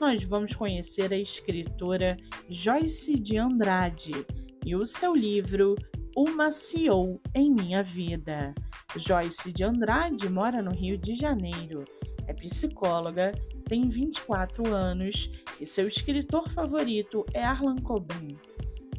nós vamos conhecer a escritora Joyce de Andrade e o seu livro Uma CEO em Minha Vida. Joyce de Andrade mora no Rio de Janeiro, é psicóloga, tem 24 anos e seu escritor favorito é Arlan Coben.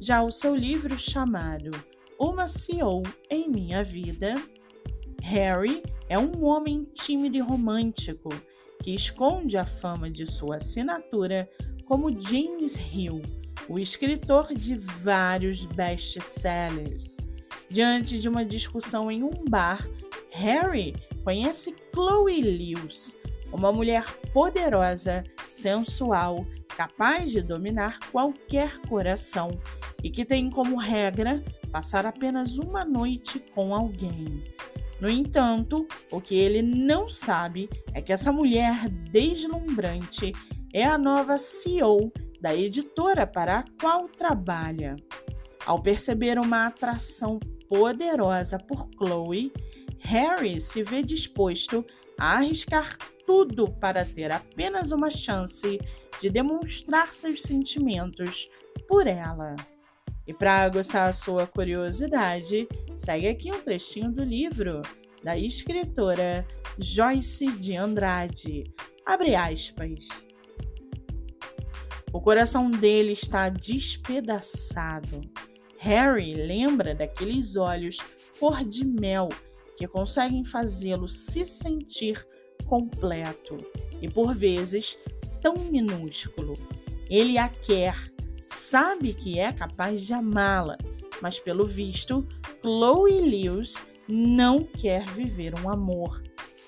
Já o seu livro chamado Uma CEO em Minha Vida, Harry é um homem tímido e romântico que esconde a fama de sua assinatura como James Hill, o escritor de vários best-sellers. Diante de uma discussão em um bar, Harry conhece Chloe Lewis, uma mulher poderosa, sensual, capaz de dominar qualquer coração e que tem como regra passar apenas uma noite com alguém. No entanto, o que ele não sabe é que essa mulher deslumbrante é a nova CEO da editora para a qual trabalha. Ao perceber uma atração poderosa por Chloe, Harry se vê disposto a arriscar tudo para ter apenas uma chance de demonstrar seus sentimentos por ela. E para aguçar a sua curiosidade, segue aqui um trechinho do livro da escritora Joyce de Andrade. Abre aspas. O coração dele está despedaçado. Harry lembra daqueles olhos cor de mel que conseguem fazê-lo se sentir completo e por vezes tão minúsculo. Ele a quer sabe que é capaz de amá-la, mas pelo visto, Chloe Lewis não quer viver um amor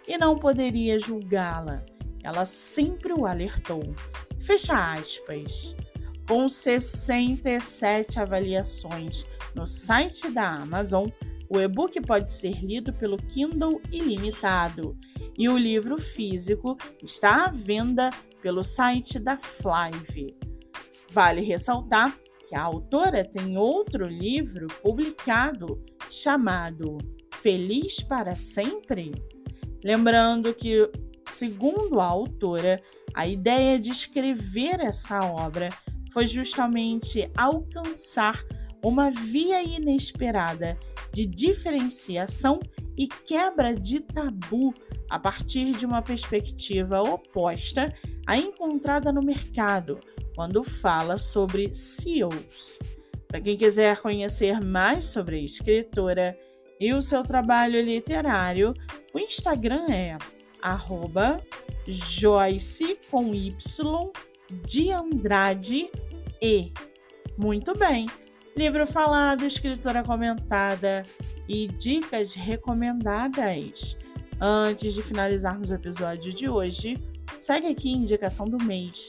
e não poderia julgá-la. Ela sempre o alertou. Fecha aspas. Com 67 avaliações no site da Amazon, o e-book pode ser lido pelo Kindle ilimitado e o livro físico está à venda pelo site da Flive. Vale ressaltar que a autora tem outro livro publicado chamado Feliz para Sempre. Lembrando que, segundo a autora, a ideia de escrever essa obra foi justamente alcançar uma via inesperada de diferenciação e quebra de tabu a partir de uma perspectiva oposta à encontrada no mercado, quando fala sobre CEOs. Para quem quiser conhecer mais sobre a escritora e o seu trabalho literário, o Instagram é Joyce com Y de Andrade E. Muito bem! Livro falado, escritora comentada e dicas recomendadas. Antes de finalizarmos o episódio de hoje, segue aqui a indicação do mês.